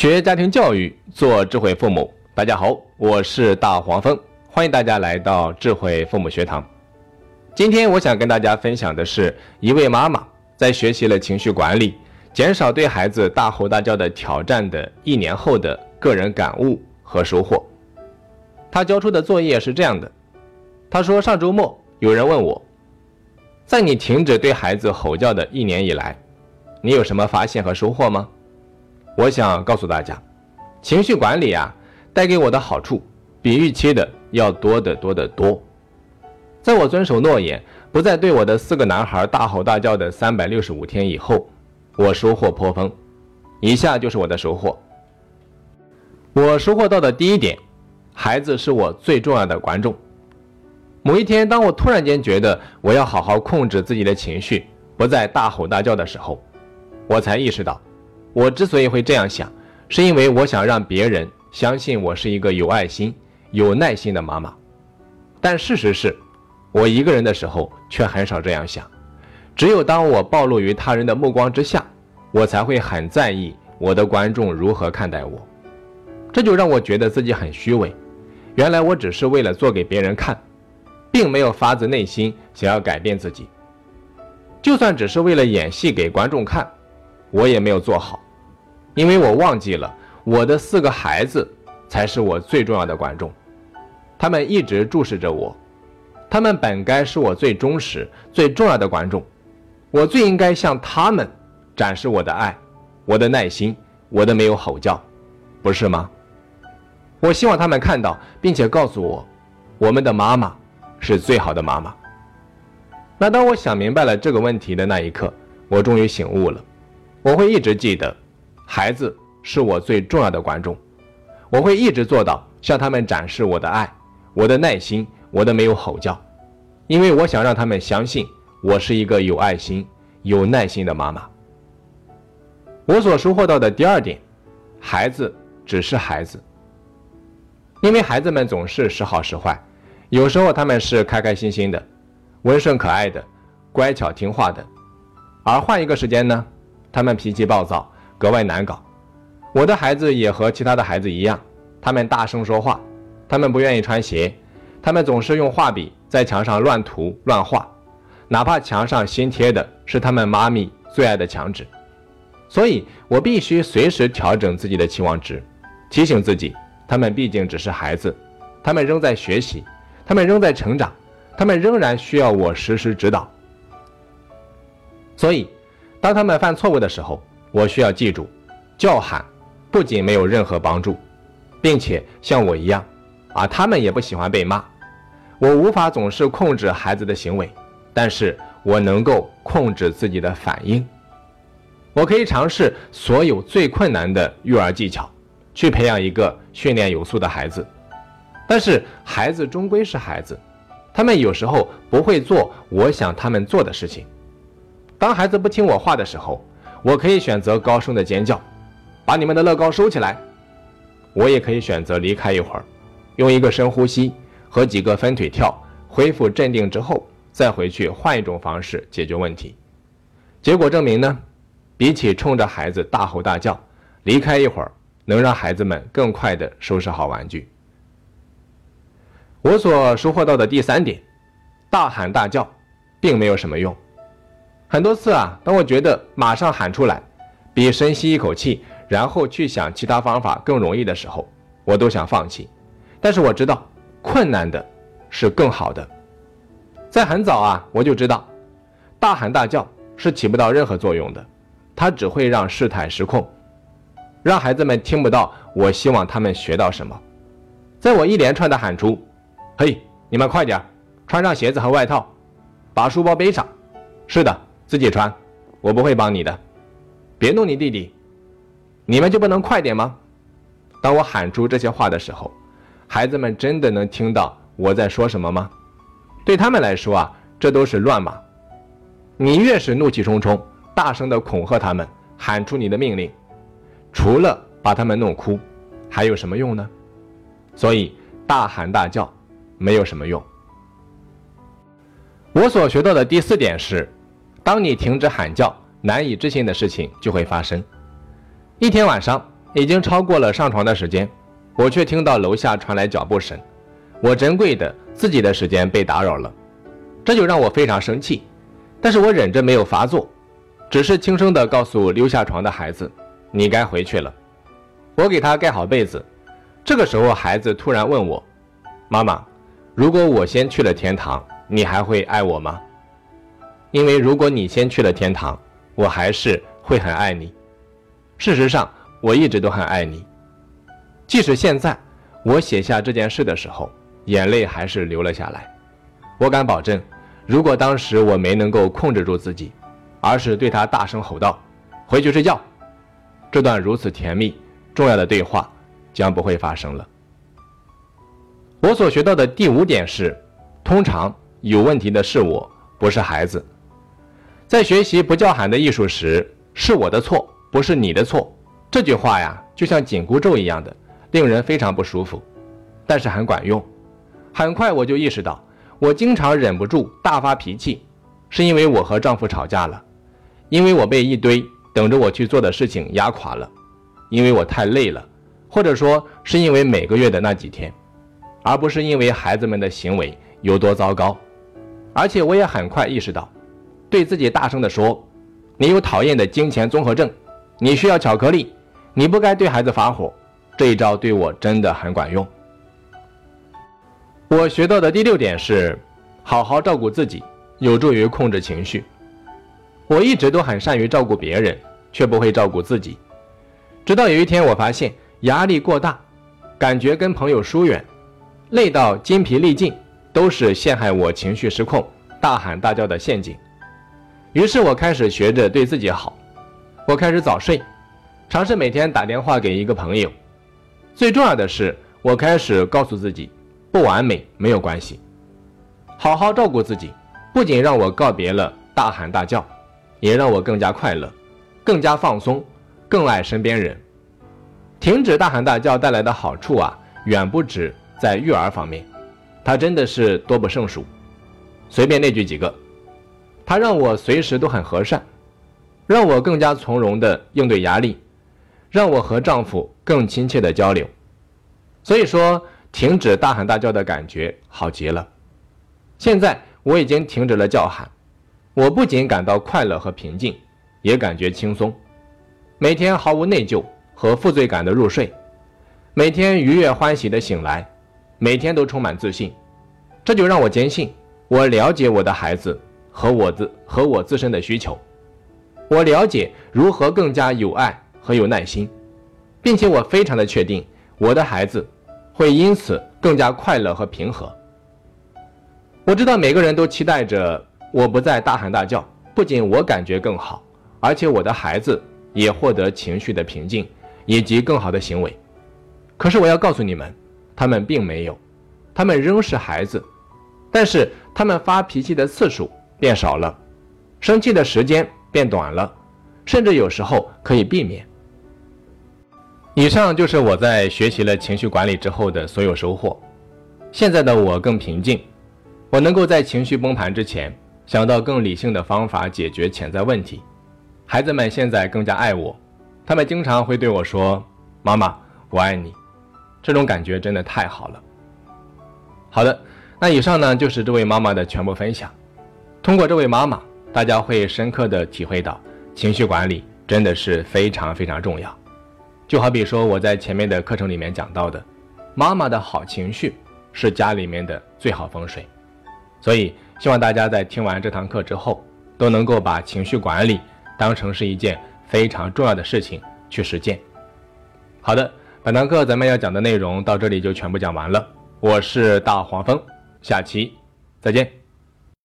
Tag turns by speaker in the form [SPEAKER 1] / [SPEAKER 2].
[SPEAKER 1] 学家庭教育，做智慧父母。大家好，我是大黄蜂，欢迎大家来到智慧父母学堂。今天我想跟大家分享的是一位妈妈在学习了情绪管理、减少对孩子大吼大叫的挑战的一年后的个人感悟和收获。她交出的作业是这样的：她说，上周末有人问我，在你停止对孩子吼叫的一年以来，你有什么发现和收获吗？我想告诉大家，情绪管理啊，带给我的好处比预期的要多得多得多。在我遵守诺言，不再对我的四个男孩大吼大叫的三百六十五天以后，我收获颇丰。以下就是我的收获。我收获到的第一点，孩子是我最重要的观众。某一天，当我突然间觉得我要好好控制自己的情绪，不再大吼大叫的时候，我才意识到。我之所以会这样想，是因为我想让别人相信我是一个有爱心、有耐心的妈妈。但事实是，我一个人的时候却很少这样想。只有当我暴露于他人的目光之下，我才会很在意我的观众如何看待我。这就让我觉得自己很虚伪。原来我只是为了做给别人看，并没有发自内心想要改变自己。就算只是为了演戏给观众看。我也没有做好，因为我忘记了我的四个孩子才是我最重要的观众，他们一直注视着我，他们本该是我最忠实、最重要的观众，我最应该向他们展示我的爱、我的耐心、我的没有吼叫，不是吗？我希望他们看到，并且告诉我，我们的妈妈是最好的妈妈。那当我想明白了这个问题的那一刻，我终于醒悟了。我会一直记得，孩子是我最重要的观众。我会一直做到向他们展示我的爱、我的耐心、我的没有吼叫，因为我想让他们相信我是一个有爱心、有耐心的妈妈。我所收获到的第二点，孩子只是孩子，因为孩子们总是时好时坏，有时候他们是开开心心的、温顺可爱的、乖巧听话的，而换一个时间呢？他们脾气暴躁，格外难搞。我的孩子也和其他的孩子一样，他们大声说话，他们不愿意穿鞋，他们总是用画笔在墙上乱涂乱画，哪怕墙上新贴的是他们妈咪最爱的墙纸。所以我必须随时调整自己的期望值，提醒自己，他们毕竟只是孩子，他们仍在学习，他们仍在成长，他们仍然需要我实时指导。所以。当他们犯错误的时候，我需要记住，叫喊不仅没有任何帮助，并且像我一样，啊，他们也不喜欢被骂。我无法总是控制孩子的行为，但是我能够控制自己的反应。我可以尝试所有最困难的育儿技巧，去培养一个训练有素的孩子。但是孩子终归是孩子，他们有时候不会做我想他们做的事情。当孩子不听我话的时候，我可以选择高声的尖叫，把你们的乐高收起来；我也可以选择离开一会儿，用一个深呼吸和几个分腿跳恢复镇定之后，再回去换一种方式解决问题。结果证明呢，比起冲着孩子大吼大叫，离开一会儿能让孩子们更快地收拾好玩具。我所收获到的第三点，大喊大叫并没有什么用。很多次啊，当我觉得马上喊出来，比深吸一口气，然后去想其他方法更容易的时候，我都想放弃。但是我知道，困难的是更好的。在很早啊，我就知道，大喊大叫是起不到任何作用的，它只会让事态失控，让孩子们听不到我希望他们学到什么。在我一连串的喊出：“嘿，你们快点，穿上鞋子和外套，把书包背上。”是的。自己穿，我不会帮你的。别弄你弟弟，你们就不能快点吗？当我喊出这些话的时候，孩子们真的能听到我在说什么吗？对他们来说啊，这都是乱码。你越是怒气冲冲，大声的恐吓他们，喊出你的命令，除了把他们弄哭，还有什么用呢？所以大喊大叫没有什么用。我所学到的第四点是。当你停止喊叫，难以置信的事情就会发生。一天晚上，已经超过了上床的时间，我却听到楼下传来脚步声，我珍贵的自己的时间被打扰了，这就让我非常生气。但是我忍着没有发作，只是轻声的告诉溜下床的孩子：“你该回去了。”我给他盖好被子。这个时候，孩子突然问我：“妈妈，如果我先去了天堂，你还会爱我吗？”因为如果你先去了天堂，我还是会很爱你。事实上，我一直都很爱你。即使现在我写下这件事的时候，眼泪还是流了下来。我敢保证，如果当时我没能够控制住自己，而是对他大声吼道：“回去睡觉！”这段如此甜蜜、重要的对话将不会发生了。我所学到的第五点是：通常有问题的是我，不是孩子。在学习不叫喊的艺术时，是我的错，不是你的错。这句话呀，就像紧箍咒一样的，令人非常不舒服，但是很管用。很快我就意识到，我经常忍不住大发脾气，是因为我和丈夫吵架了，因为我被一堆等着我去做的事情压垮了，因为我太累了，或者说是因为每个月的那几天，而不是因为孩子们的行为有多糟糕。而且我也很快意识到。对自己大声地说：“你有讨厌的金钱综合症，你需要巧克力，你不该对孩子发火。”这一招对我真的很管用。我学到的第六点是，好好照顾自己，有助于控制情绪。我一直都很善于照顾别人，却不会照顾自己。直到有一天，我发现压力过大，感觉跟朋友疏远，累到筋疲力尽，都是陷害我情绪失控、大喊大叫的陷阱。于是我开始学着对自己好，我开始早睡，尝试每天打电话给一个朋友。最重要的是，我开始告诉自己，不完美没有关系，好好照顾自己，不仅让我告别了大喊大叫，也让我更加快乐，更加放松，更爱身边人。停止大喊大叫带来的好处啊，远不止在育儿方面，它真的是多不胜数。随便列举几个。他让我随时都很和善，让我更加从容地应对压力，让我和丈夫更亲切地交流。所以说，停止大喊大叫的感觉好极了。现在我已经停止了叫喊，我不仅感到快乐和平静，也感觉轻松。每天毫无内疚和负罪感的入睡，每天愉悦欢喜的醒来，每天都充满自信。这就让我坚信，我了解我的孩子。和我自和我自身的需求，我了解如何更加有爱和有耐心，并且我非常的确定我的孩子会因此更加快乐和平和。我知道每个人都期待着我不再大喊大叫，不仅我感觉更好，而且我的孩子也获得情绪的平静以及更好的行为。可是我要告诉你们，他们并没有，他们仍是孩子，但是他们发脾气的次数。变少了，生气的时间变短了，甚至有时候可以避免。以上就是我在学习了情绪管理之后的所有收获。现在的我更平静，我能够在情绪崩盘之前想到更理性的方法解决潜在问题。孩子们现在更加爱我，他们经常会对我说：“妈妈，我爱你。”这种感觉真的太好了。好的，那以上呢就是这位妈妈的全部分享。通过这位妈妈，大家会深刻的体会到情绪管理真的是非常非常重要。就好比说我在前面的课程里面讲到的，妈妈的好情绪是家里面的最好风水。所以希望大家在听完这堂课之后，都能够把情绪管理当成是一件非常重要的事情去实践。好的，本堂课咱们要讲的内容到这里就全部讲完了。我是大黄蜂，下期再见。